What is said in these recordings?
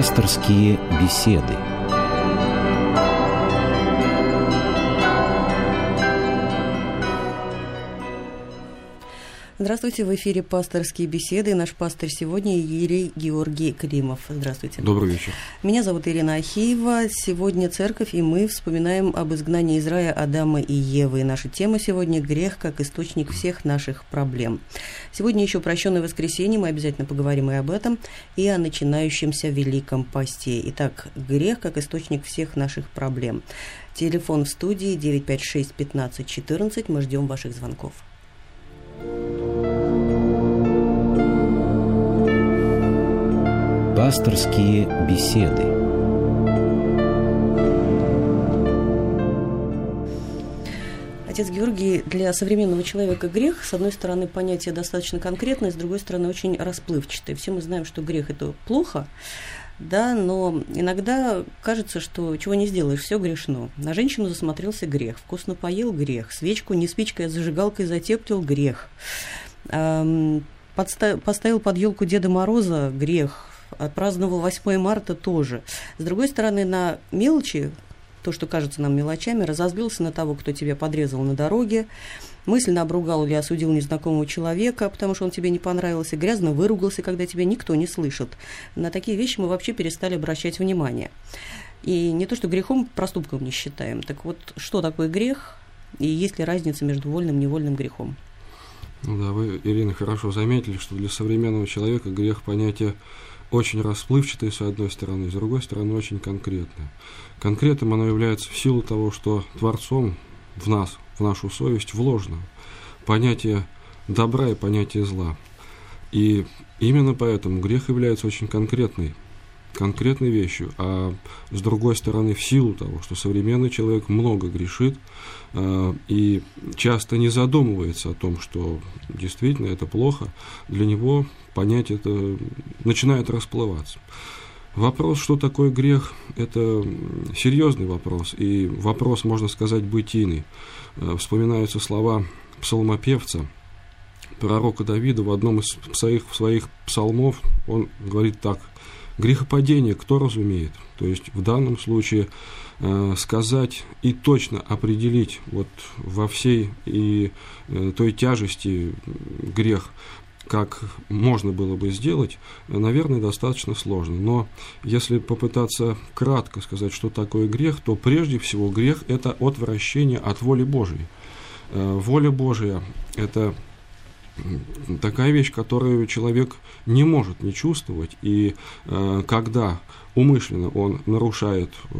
Пасторские беседы. Здравствуйте, в эфире «Пасторские беседы». Наш пастор сегодня Ерей Георгий Климов. Здравствуйте. Добрый вечер. Меня зовут Ирина Ахиева. Сегодня церковь, и мы вспоминаем об изгнании из рая Адама и Евы. И наша тема сегодня – грех как источник всех наших проблем. Сегодня еще прощенное воскресенье, мы обязательно поговорим и об этом, и о начинающемся Великом Посте. Итак, грех как источник всех наших проблем. Телефон в студии 956 15 14. Мы ждем ваших звонков. Пасторские беседы. Отец Георгий, для современного человека грех, с одной стороны, понятие достаточно конкретное, с другой стороны, очень расплывчатое. Все мы знаем, что грех – это плохо, да, но иногда кажется, что чего не сделаешь, все грешно. На женщину засмотрелся грех, вкусно поел грех, свечку не спичкой, а зажигалкой затептил грех. Поставил под елку Деда Мороза грех, отпраздновал 8 марта тоже. С другой стороны, на мелочи, то, что кажется нам мелочами, разозлился на того, кто тебя подрезал на дороге, мысленно обругал или осудил незнакомого человека, потому что он тебе не понравился, грязно выругался, когда тебя никто не слышит. На такие вещи мы вообще перестали обращать внимание. И не то, что грехом, проступком не считаем. Так вот, что такое грех, и есть ли разница между вольным и невольным грехом? Ну да, вы, Ирина, хорошо заметили, что для современного человека грех понятие очень расплывчатое с одной стороны, с другой стороны очень конкретное. Конкретным оно является в силу того, что Творцом в нас, в нашу совесть вложено понятие добра и понятие зла. И именно поэтому грех является очень конкретной, конкретной вещью, а с другой стороны, в силу того, что современный человек много грешит э, и часто не задумывается о том, что действительно это плохо, для него понять это начинает расплываться. Вопрос, что такое грех, это серьезный вопрос, и вопрос, можно сказать, бытийный. Э, вспоминаются слова псалмопевца, пророка Давида в одном из своих, своих псалмов, он говорит так, грехопадение кто разумеет? То есть в данном случае э, сказать и точно определить вот во всей и э, той тяжести грех, как можно было бы сделать, наверное, достаточно сложно. Но если попытаться кратко сказать, что такое грех, то прежде всего грех – это отвращение от воли Божьей. Э, воля Божья – это такая вещь, которую человек не может не чувствовать, и э, когда умышленно он нарушает э,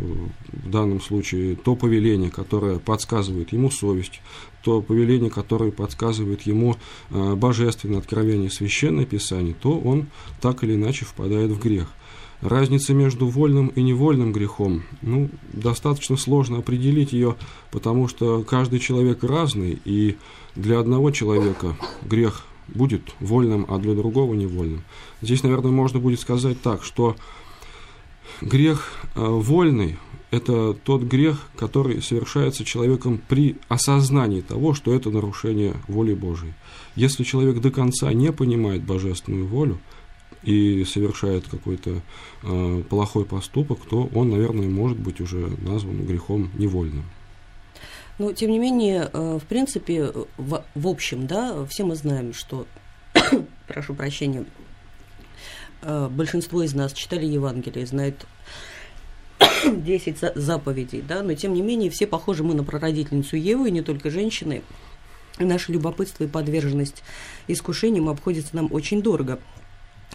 в данном случае то повеление, которое подсказывает ему совесть, то повеление, которое подсказывает ему э, божественное откровение священное писание, то он так или иначе впадает в грех. Разница между вольным и невольным грехом, ну, достаточно сложно определить ее, потому что каждый человек разный, и для одного человека грех будет вольным, а для другого невольным. Здесь, наверное, можно будет сказать так, что грех э, вольный – это тот грех, который совершается человеком при осознании того, что это нарушение воли Божией. Если человек до конца не понимает божественную волю и совершает какой-то э, плохой поступок, то он, наверное, может быть уже назван грехом невольным. Но, тем не менее, э, в принципе, в, в общем, да, все мы знаем, что, прошу прощения, э, большинство из нас читали Евангелие, знают 10 заповедей, да, но, тем не менее, все похожи мы на прародительницу Еву, и не только женщины. Наше любопытство и подверженность искушениям обходится нам очень дорого.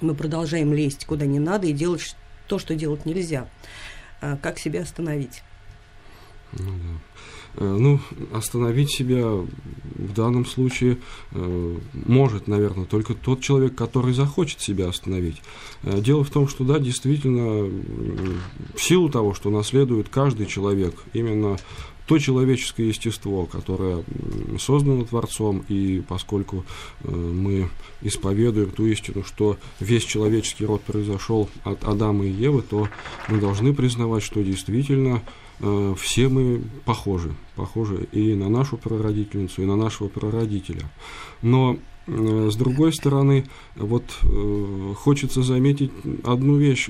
Мы продолжаем лезть куда не надо и делать то, что делать нельзя. А как себя остановить? Ну, да. Э, ну, остановить себя в данном случае э, может, наверное, только тот человек, который захочет себя остановить. Э, дело в том, что, да, действительно, в силу того, что наследует каждый человек, именно то человеческое естество, которое создано Творцом, и поскольку мы исповедуем ту истину, что весь человеческий род произошел от Адама и Евы, то мы должны признавать, что действительно Э, все мы похожи, похожи и на нашу прародительницу, и на нашего прародителя. Но э, с другой стороны, вот э, хочется заметить одну вещь,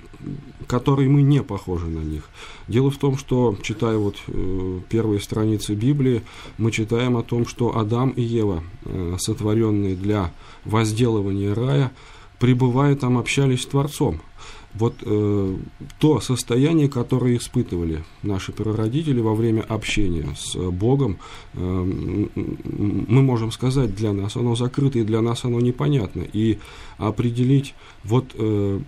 которой мы не похожи на них. Дело в том, что, читая вот первые страницы Библии, мы читаем о том, что Адам и Ева, сотворенные для возделывания рая, пребывая там, общались с Творцом вот э, то состояние, которое испытывали наши прародители во время общения с Богом, э, мы можем сказать, для нас оно закрыто и для нас оно непонятно. И определить вот э,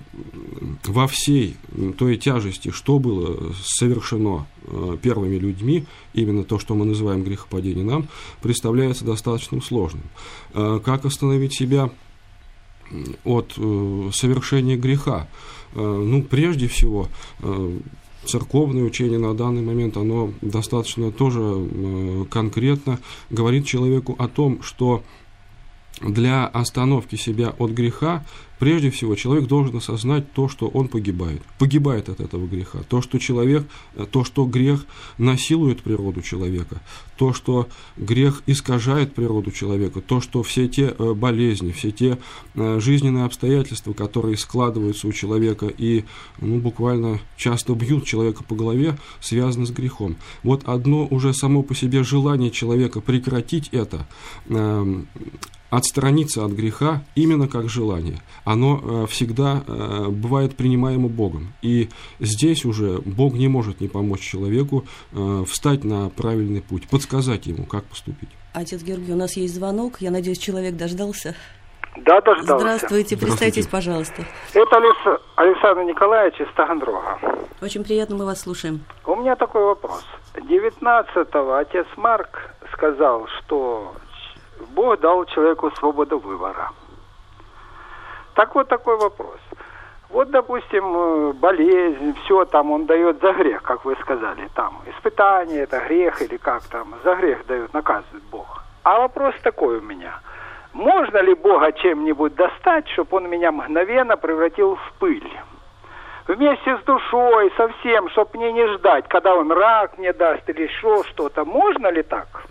во всей той тяжести, что было совершено э, первыми людьми, именно то, что мы называем грехопадением, нам представляется достаточно сложным. Э, как остановить себя от э, совершения греха? Э, ну, прежде всего, э, церковное учение на данный момент, оно достаточно тоже э, конкретно говорит человеку о том, что для остановки себя от греха Прежде всего, человек должен осознать то, что он погибает. Погибает от этого греха. То, что человек, то, что грех насилует природу человека. То, что грех искажает природу человека. То, что все те э, болезни, все те э, жизненные обстоятельства, которые складываются у человека и ну, буквально часто бьют человека по голове, связаны с грехом. Вот одно уже само по себе желание человека прекратить это, эм, отстраниться от греха именно как желание. Оно э, всегда э, бывает принимаемо Богом. И здесь уже Бог не может не помочь человеку э, встать на правильный путь, подсказать ему, как поступить. Отец Георгий, у нас есть звонок. Я надеюсь, человек дождался. Да, дождался. Здравствуйте, представьтесь, пожалуйста. Это Александр Николаевич из Таганрога. Очень приятно, мы вас слушаем. У меня такой вопрос. 19-го отец Марк сказал, что Бог дал человеку свободу выбора. Так вот такой вопрос. Вот, допустим, э, болезнь, все там он дает за грех, как вы сказали, там, испытание, это грех или как там, за грех дает, наказывает Бог. А вопрос такой у меня. Можно ли Бога чем-нибудь достать, чтобы он меня мгновенно превратил в пыль? Вместе с душой, со всем, чтобы мне не ждать, когда он рак мне даст или еще что-то. Можно ли так?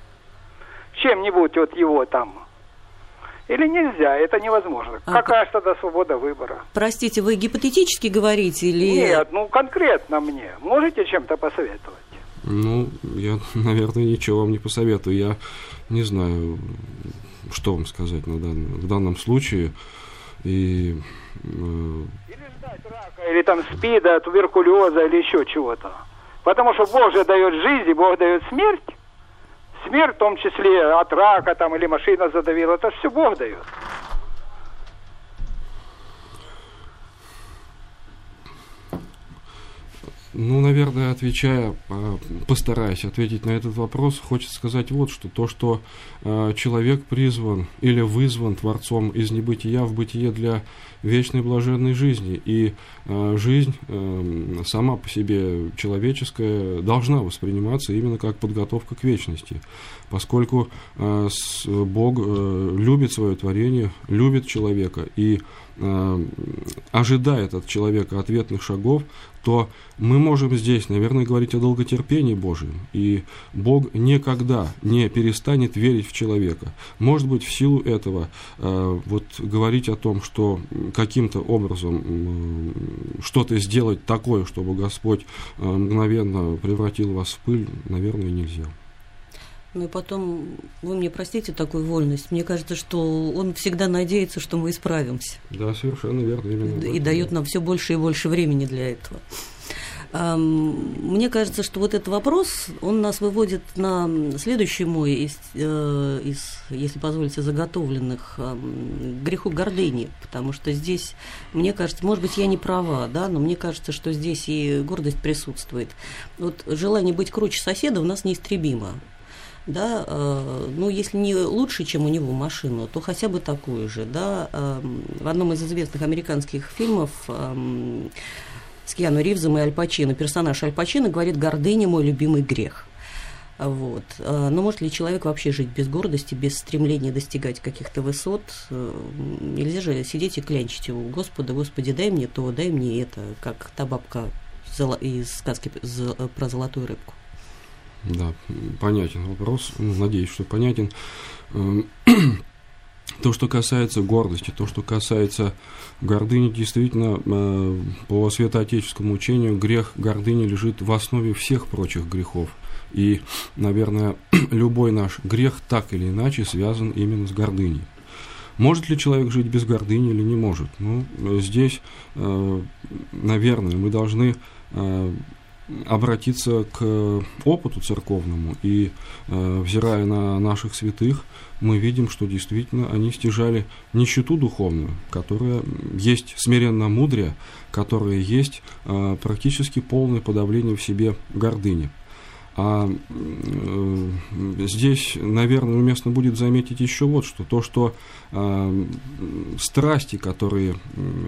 чем-нибудь вот его там. Или нельзя, это невозможно. А Какая же тогда свобода выбора? Простите, вы гипотетически говорите или... Нет, ну конкретно мне. Можете чем-то посоветовать? Ну, я, наверное, ничего вам не посоветую. Я не знаю, что вам сказать на дан... в данном случае. И, э... Или ждать рака, или там спида, туберкулеза, или еще чего-то. Потому что Бог же дает жизнь, Бог дает смерть смерть, в том числе от рака там или машина задавила, это все Бог дает. Ну, наверное, отвечая, а, постараюсь ответить на этот вопрос, хочется сказать вот что. То, что а, человек призван или вызван Творцом из небытия в бытие для вечной блаженной жизни. И а, жизнь сама по себе человеческая должна восприниматься именно как подготовка к вечности. Поскольку Бог любит свое творение, любит человека и ожидает от человека ответных шагов, то мы можем здесь, наверное, говорить о долготерпении Божьем. И Бог никогда не перестанет верить в человека. Может быть, в силу этого э, вот говорить о том, что каким-то образом э, что-то сделать такое, чтобы Господь э, мгновенно превратил вас в пыль, наверное, нельзя. Ну и потом, вы мне простите такую вольность, мне кажется, что он всегда надеется, что мы исправимся. Да, совершенно верно. Именно и дает нам все больше и больше времени для этого. Мне кажется, что вот этот вопрос, он нас выводит на следующий мой из, э, из если позволите, заготовленных греху гордыни, потому что здесь, мне кажется, может быть, я не права, да, но мне кажется, что здесь и гордость присутствует. Вот желание быть круче соседа у нас неистребимо да, э, ну, если не лучше, чем у него машину, то хотя бы такую же, да. Э, в одном из известных американских фильмов э, с Киану Ривзом и Аль Пачино, персонаж Аль Пачино говорит «гордыня – мой любимый грех». Вот. Э, но может ли человек вообще жить без гордости, без стремления достигать каких-то высот? Э, нельзя же сидеть и клянчить у Господа, Господи, дай мне то, дай мне это, как та бабка из сказки про золотую рыбку. Да, понятен вопрос. Ну, надеюсь, что понятен. Эм, то, что касается гордости, то, что касается гордыни, действительно, э, по святоотеческому учению, грех гордыни лежит в основе всех прочих грехов. И, наверное, любой наш грех так или иначе связан именно с гордыней. Может ли человек жить без гордыни или не может? Ну, здесь, э, наверное, мы должны э, обратиться к опыту церковному и, э, взирая на наших святых, мы видим, что действительно они стяжали нищету духовную, которая есть смиренно мудрее, которая есть практически полное подавление в себе гордыни. А э, здесь, наверное, уместно будет заметить еще вот что. То, что э, страсти, которые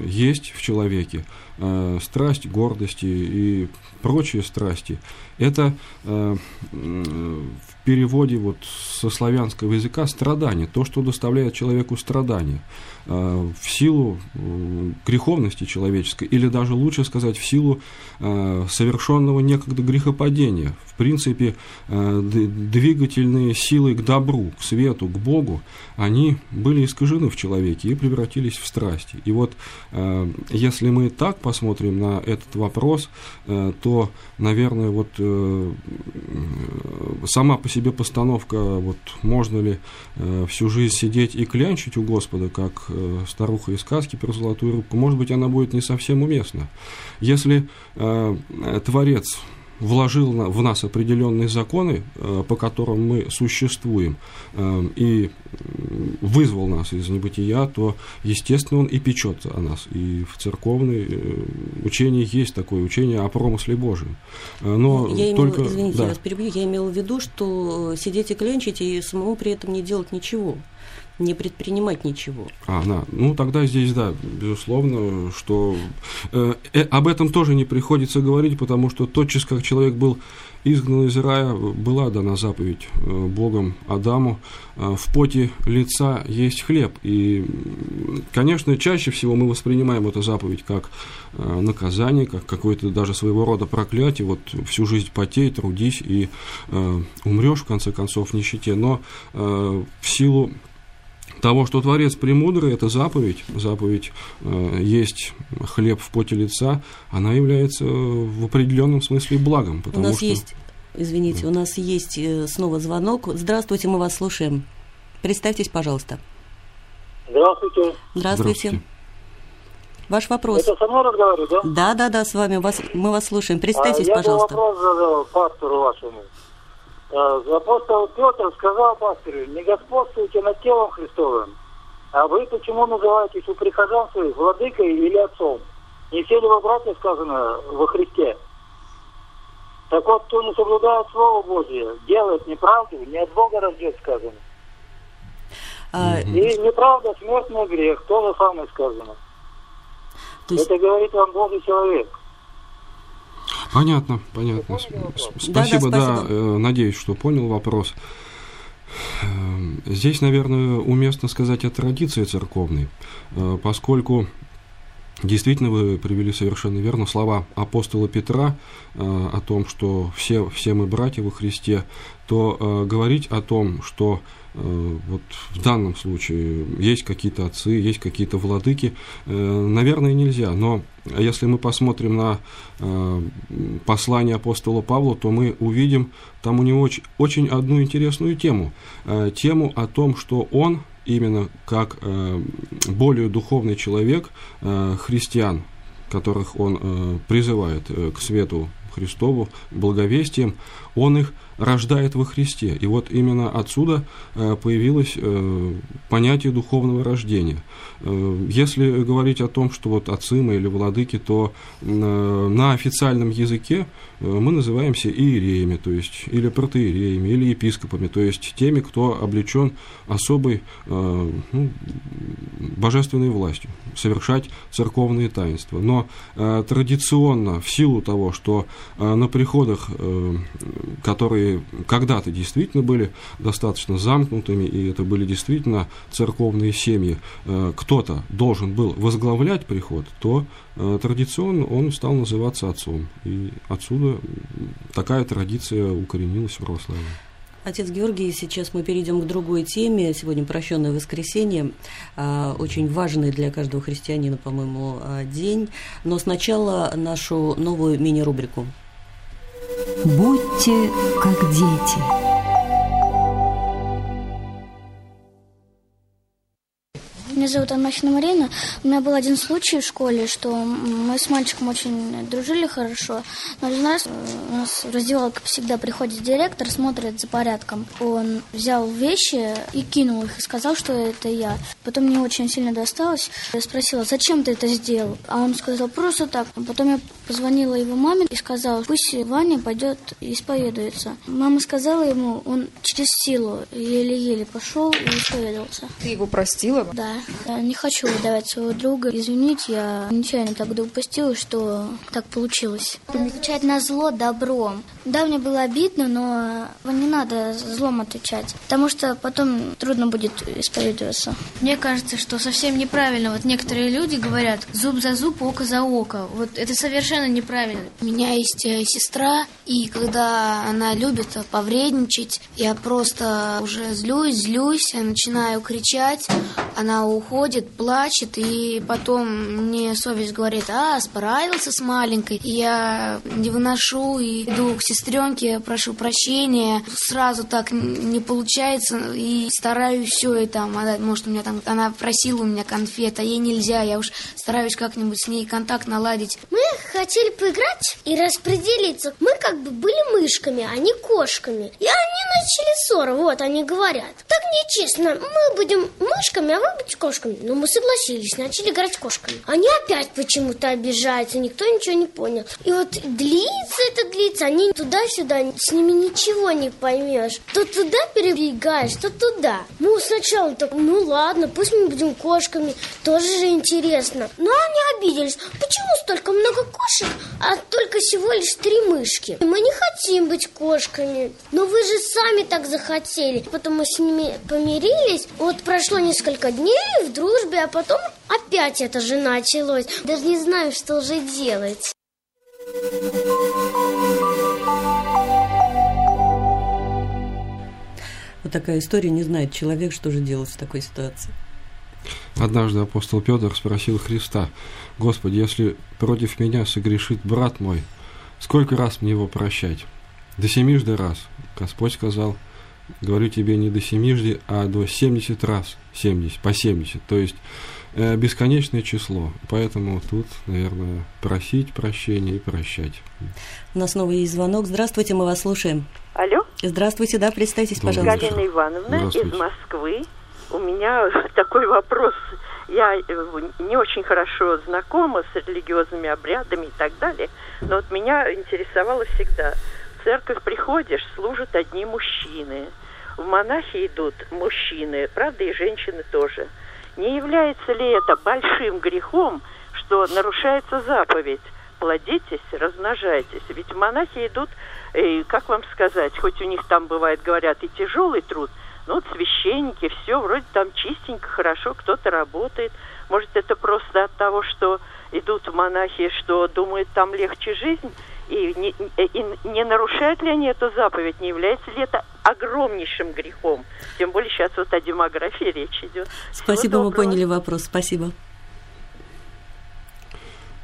есть в человеке, э, страсть гордости и прочие страсти, это э, в переводе вот со славянского языка страдание, то, что доставляет человеку страдания э, в силу э, греховности человеческой, или даже лучше сказать, в силу э, совершенного некогда грехопадения. В принципе, э, двигательные силы к добру, к свету, к Богу, они были искажены в человеке и превратились в страсти. И вот э, если мы так посмотрим на этот вопрос, э, то, наверное, вот э, сама по себе постановка, вот можно ли всю жизнь сидеть и клянчить у Господа, как старуха из сказки про золотую рыбку, может быть, она будет не совсем уместна. Если Творец вложил в нас определенные законы, э, по которым мы существуем, э, и вызвал нас из небытия, то, естественно, он и печется о нас. И в церковной э, учении есть такое учение о промысле Божьем. Но я только... имела, извините, да. я вас перебью, я имела в виду, что сидеть и клянчить и самому при этом не делать ничего не предпринимать ничего. А, да. Ну, тогда здесь, да, безусловно, что э, э, об этом тоже не приходится говорить, потому что тотчас, как человек был изгнан из рая, была дана заповедь э, Богом Адаму, э, в поте лица есть хлеб. И, конечно, чаще всего мы воспринимаем эту заповедь как наказание, как какое-то даже своего рода проклятие. Вот всю жизнь потей, трудись и э, умрешь, в конце концов, в нищете. Но э, в силу того, что Творец премудрый, это заповедь, заповедь э, есть хлеб в поте лица, она является в определенном смысле благом. У нас что... есть, извините, у нас есть э, снова звонок. Здравствуйте, мы вас слушаем. Представьтесь, пожалуйста. Здравствуйте. Здравствуйте. Здравствуйте. Ваш вопрос. Это со мной разговариваю, да? Да, да, да, с вами. Вас, мы вас слушаем. Представьтесь, а, я пожалуйста. Я вопрос задал пастору вашему. Э, апостол Петр сказал пастырю, не господствуйте над телом Христовым, а вы почему называетесь у прихожан своих владыкой или отцом? Не все ли вы, братья, сказано во Христе? Так вот, кто не соблюдает Слово Божье, делает неправду, не от Бога рождет, сказано. А... И неправда, смертный грех, то же самое сказано. есть... Это говорит вам Божий человек. Понятно, понятно. Спасибо, да, да, спасибо. Э, надеюсь, что понял вопрос. Эм, здесь, наверное, уместно сказать о традиции церковной, э, поскольку Действительно, вы привели совершенно верно слова апостола Петра э, о том, что все, все мы братья во Христе, то э, говорить о том, что э, вот в данном случае есть какие-то отцы, есть какие-то владыки, э, наверное, нельзя. Но если мы посмотрим на э, послание апостола Павла, то мы увидим там у него очень, очень одну интересную тему. Э, тему о том, что он именно как э, более духовный человек э, христиан, которых он э, призывает э, к свету Христову, благовестием, он их рождает во Христе. И вот именно отсюда э, появилось э, понятие духовного рождения. Э, если говорить о том, что вот отцы мы или владыки, то на официальном языке мы называемся иереями, то есть или протеереями, или епископами, то есть теми, кто облечен особой ну, божественной властью, совершать церковные таинства. Но традиционно, в силу того, что на приходах, которые когда-то действительно были достаточно замкнутыми, и это были действительно церковные семьи, э, кто-то должен был возглавлять приход, то э, традиционно он стал называться отцом. И отсюда такая традиция укоренилась в православии. Отец Георгий, сейчас мы перейдем к другой теме. Сегодня прощенное воскресенье. А, очень важный для каждого христианина, по-моему, день. Но сначала нашу новую мини-рубрику. Будьте как дети. Меня зовут Анмахина Марина. У меня был один случай в школе, что мы с мальчиком очень дружили хорошо. Но один раз у нас в раздевалке всегда приходит директор, смотрит за порядком. Он взял вещи и кинул их, и сказал, что это я. Потом мне очень сильно досталось. Я спросила, зачем ты это сделал? А он сказал, просто так. Потом я позвонила его маме и сказала, пусть Ваня пойдет и исповедуется. Мама сказала ему, он через силу еле-еле пошел и исповедовался. Ты его простила? Да. Я не хочу выдавать своего друга. Извините, я нечаянно так допустила, что так получилось. Отвечать на зло добром. Да, мне было обидно, но не надо злом отвечать, потому что потом трудно будет исповедоваться. Мне кажется, что совсем неправильно. Вот некоторые люди говорят зуб за зуб, око за око. Вот это совершенно неправильно. У меня есть э, сестра, и когда она любит повредничать, я просто уже злюсь, злюсь, я начинаю кричать, она уходит, плачет, и потом мне совесть говорит, а, справился с маленькой. И я не выношу и иду к сестренке, прошу прощения. Сразу так не получается, и стараюсь все, и там, может, у меня там, она просила у меня конфет, а ей нельзя, я уж стараюсь как-нибудь с ней контакт наладить. Мы хотели поиграть и распределиться. Мы как бы были мышками, а не кошками. И они начали ссору, вот они говорят. Так нечестно, мы будем мышками, а вы будете кошками. Но мы согласились, начали играть кошками. Они опять почему-то обижаются, никто ничего не понял. И вот длится это длится, они туда-сюда, с ними ничего не поймешь. То туда перебегаешь, то туда. Ну, сначала так, ну ладно, пусть мы будем кошками, тоже же интересно. Но они обиделись. Почему столько много кошек, а только всего лишь три мышки? Мы не хотим быть кошками. Но вы же сами так захотели. Потом мы с ними помирились. Вот прошло несколько дней в дружбе, а потом опять это же началось. Даже не знаю, что уже делать. Вот такая история, не знает человек, что же делать в такой ситуации. Однажды апостол Петр спросил Христа, «Господи, если против меня согрешит брат мой, сколько раз мне его прощать?» «До семижды раз». Господь сказал, говорю тебе не до семижды, а до 70 раз, 70, по 70. То есть э, бесконечное число. Поэтому тут, наверное, просить прощения и прощать. У нас снова есть звонок. Здравствуйте, мы вас слушаем. Алло. Здравствуйте, да, представьтесь, пожалуйста. Галина Ивановна из Москвы. У меня такой вопрос. Я э, не очень хорошо знакома с религиозными обрядами и так далее, но вот меня интересовало всегда. В церковь приходишь, служат одни мужчины. В монахи идут мужчины, правда, и женщины тоже. Не является ли это большим грехом, что нарушается заповедь? Плодитесь, размножайтесь. Ведь монахи идут, и, как вам сказать, хоть у них там бывает, говорят, и тяжелый труд, ну, вот священники, все вроде там чистенько, хорошо, кто-то работает. Может, это просто от того, что идут монахи, что думают, там легче жизнь, и не, и не нарушают ли они эту заповедь, не является ли это огромнейшим грехом? Тем более сейчас вот о демографии речь идет. Спасибо, мы поняли вопрос. Спасибо.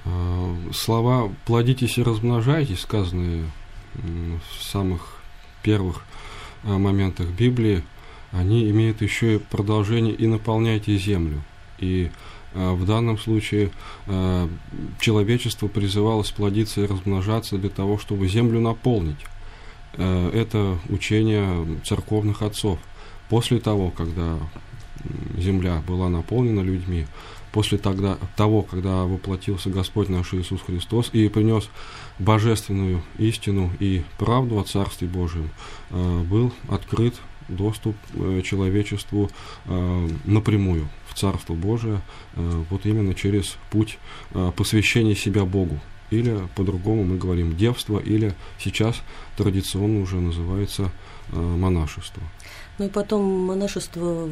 А, слова «плодитесь и размножайтесь», сказанные в самых первых а, моментах Библии, они имеют еще и продолжение «и наполняйте землю». И э, в данном случае э, человечество призывалось плодиться и размножаться для того, чтобы землю наполнить. Э, это учение церковных отцов. После того, когда земля была наполнена людьми, после тогда, того, когда воплотился Господь наш Иисус Христос и принес божественную истину и правду о Царстве Божьем, был открыт доступ э, человечеству э, напрямую в Царство Божие, э, вот именно через путь посвящения себя Богу. Или по-другому мы говорим девство, или сейчас традиционно уже называется монашество. Ну и потом монашество,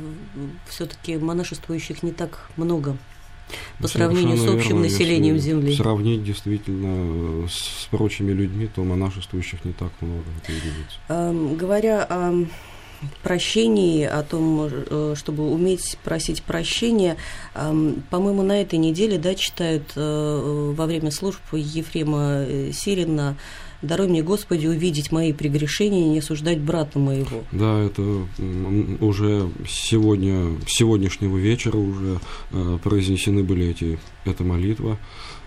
все-таки монашествующих не так много По сравнению с общим верно, населением если Земли. Сравнить действительно с прочими людьми, то монашествующих не так много, это. Эм, Говоря о прощении, о том, э, чтобы уметь просить прощения, эм, по-моему, на этой неделе, да, читают э, во время служб Ефрема э, Сирина «Даруй мне, Господи, увидеть мои прегрешения и не осуждать брата моего». Да, это уже сегодня, сегодняшнего вечера уже э, произнесены были эти, эта молитва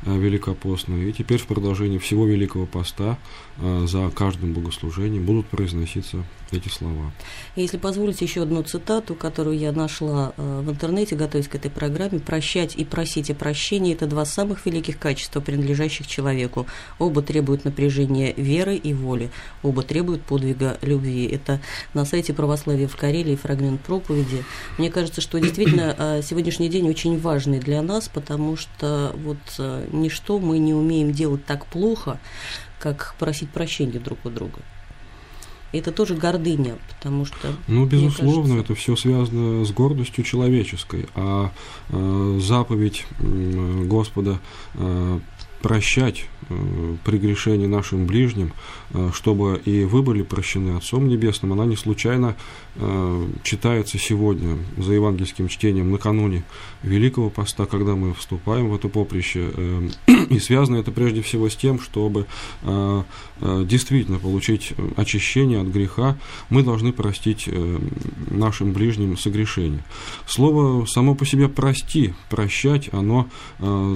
э, великопостная. И теперь в продолжении всего Великого Поста э, за каждым богослужением будут произноситься эти слова. Если позволите еще одну цитату, которую я нашла в интернете, готовясь к этой программе. «Прощать и просить о прощении – это два самых великих качества, принадлежащих человеку. Оба требуют напряжения веры и воли. Оба требуют подвига любви». Это на сайте «Православие в Карелии» фрагмент проповеди. Мне кажется, что действительно э, сегодняшний день очень важный для нас, потому что вот э, ничто мы не умеем делать так плохо, как просить прощения друг у друга. Это тоже гордыня, потому что... Ну, безусловно, кажется, это все связано с гордостью человеческой, а э, заповедь м, Господа э, прощать прегрешения нашим ближним, э, чтобы и вы были прощены Отцом Небесным, она не случайно э, читается сегодня за евангельским чтением накануне Великого Поста, когда мы вступаем в это поприще. Э, и связано это прежде всего с тем, чтобы действительно получить очищение от греха, мы должны простить нашим ближним согрешения. Слово само по себе «прости», «прощать», оно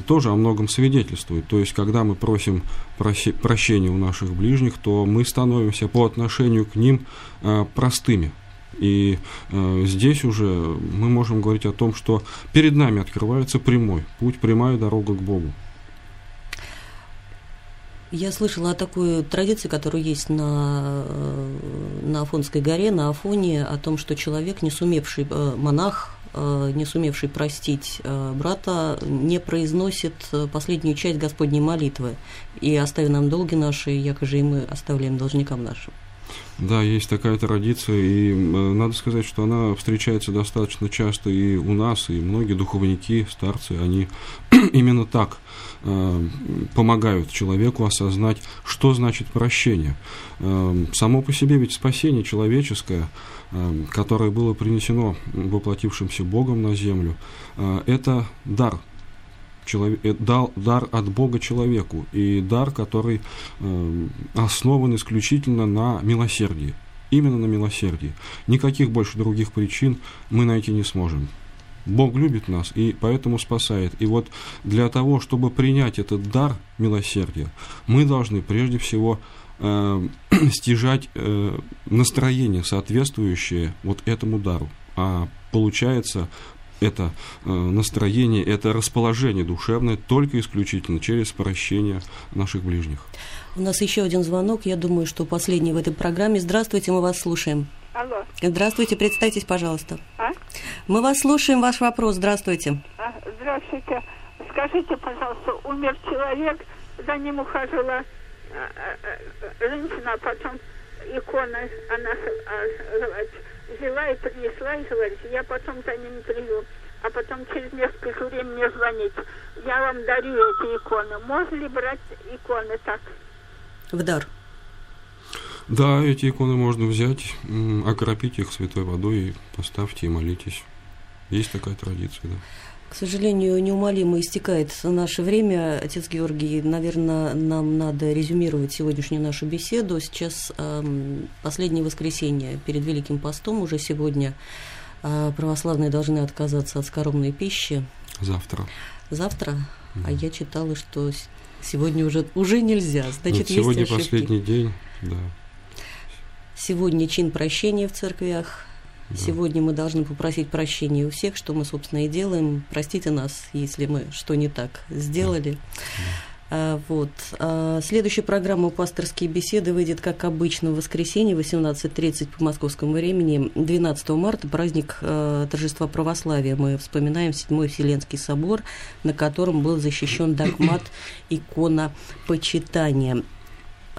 тоже о многом свидетельствует. То есть, когда мы просим проси- прощения у наших ближних, то мы становимся по отношению к ним э, простыми. И э, здесь уже мы можем говорить о том, что перед нами открывается прямой путь, прямая дорога к Богу. Я слышала о такой традиции, которая есть на, э, на Афонской горе, на Афоне, о том, что человек, не сумевший, э, монах, не сумевший простить э, брата, не произносит э, последнюю часть Господней молитвы. И оставив нам долги наши, якоже и мы оставляем должникам нашим. Да, есть такая традиция, и э, надо сказать, что она встречается достаточно часто и у нас, и многие духовники, старцы, они именно так э, помогают человеку осознать, что значит прощение. Э, само по себе ведь спасение человеческое, э, которое было принесено воплотившимся Богом на землю, э, это дар э, дал дар от Бога человеку, и дар, который э, основан исключительно на милосердии. Именно на милосердии. Никаких больше других причин мы найти не сможем. Бог любит нас и поэтому спасает. И вот для того, чтобы принять этот дар милосердия, мы должны прежде всего э, стяжать э, настроение, соответствующее вот этому дару. А получается это э, настроение, это расположение душевное только исключительно через прощение наших ближних. У нас еще один звонок, я думаю, что последний в этой программе. Здравствуйте, мы вас слушаем. Алло. Здравствуйте, представьтесь, пожалуйста. А? Мы вас слушаем, ваш вопрос. Здравствуйте. А, Здравствуйте. Скажите, пожалуйста, умер человек, за ним ухаживала а, а, а, женщина, а потом икона она а, говорит, взяла и принесла и говорит, я потом за ним приду, а потом через несколько времени мне звонит. Я вам дарю эти иконы. Можно ли брать иконы так? В дар. Да, эти иконы можно взять, окропить их святой водой и поставьте и молитесь. Есть такая традиция, да. К сожалению, неумолимо истекает наше время. Отец Георгий, наверное, нам надо резюмировать сегодняшнюю нашу беседу. Сейчас эм, последнее воскресенье перед Великим постом уже сегодня э, православные должны отказаться от скоромной пищи. Завтра. Завтра, а я читала, что сегодня уже, уже нельзя. Значит, Вот сегодня последний день, да. Сегодня чин прощения в церквях. Да. Сегодня мы должны попросить прощения у всех, что мы, собственно, и делаем. Простите нас, если мы что не так сделали. А, Вот. А, Следующая программа «Пасторские беседы» выйдет, как обычно, в воскресенье, 18.30 по московскому времени, 12 марта, праздник э, торжества православия. Мы вспоминаем Седьмой Вселенский собор, на котором был защищен догмат икона почитания.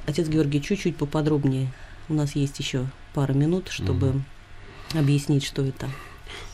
Отец Георгий, чуть-чуть поподробнее. У нас есть еще пара минут, чтобы объяснить, что это.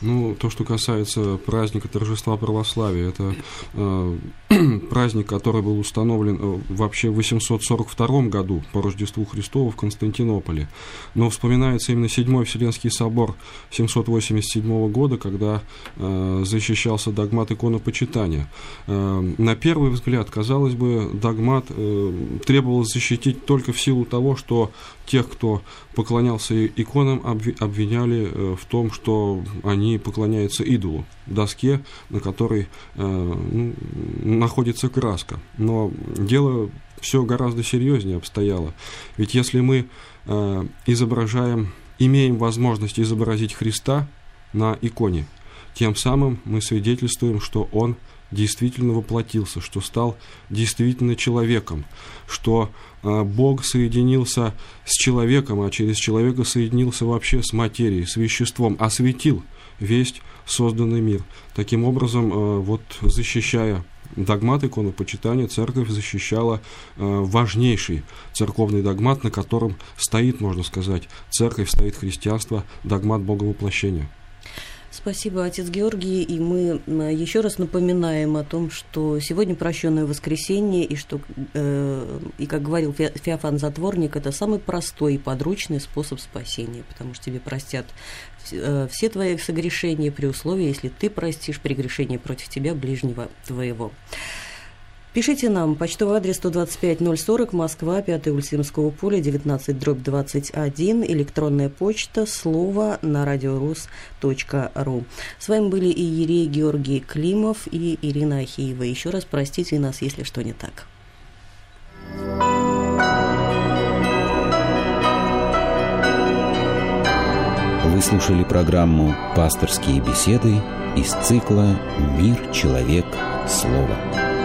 Ну, то, что касается праздника торжества православия, это э, праздник, который был установлен э, вообще в 842 году по Рождеству Христову в Константинополе. Но вспоминается именно Седьмой Вселенский собор 787 года, когда э, защищался догмат иконопочитания. Э, на первый взгляд, казалось бы, догмат э, требовалось защитить только в силу того, что тех, кто поклонялся иконам, обвиняли э, в том, что они поклоняются идолу, доске, на которой э, ну, находится краска. Но дело все гораздо серьезнее обстояло. Ведь если мы э, изображаем, имеем возможность изобразить Христа на иконе, тем самым мы свидетельствуем, что Он действительно воплотился, что стал действительно человеком, что э, Бог соединился с человеком, а через человека соединился вообще с материей, с веществом, осветил весь созданный мир. Таким образом, э, вот защищая догмат иконопочитания, церковь защищала э, важнейший церковный догмат, на котором стоит, можно сказать, церковь, стоит христианство, догмат Боговоплощения. Спасибо, отец Георгий. И мы еще раз напоминаем о том, что сегодня прощенное воскресенье, и что, э, и как говорил Феофан Затворник, это самый простой и подручный способ спасения, потому что тебе простят э, все твои согрешения при условии, если ты простишь прегрешение против тебя ближнего твоего. Пишите нам. Почтовый адрес 125040, Москва, 5 улица Ямского поля, 19, дробь 21. Электронная почта, слово на радиорус.ру. С вами были и Ерей Георгий Климов и Ирина Ахиева. Еще раз простите нас, если что не так. Вы слушали программу «Пасторские беседы» из цикла «Мир, человек, слово».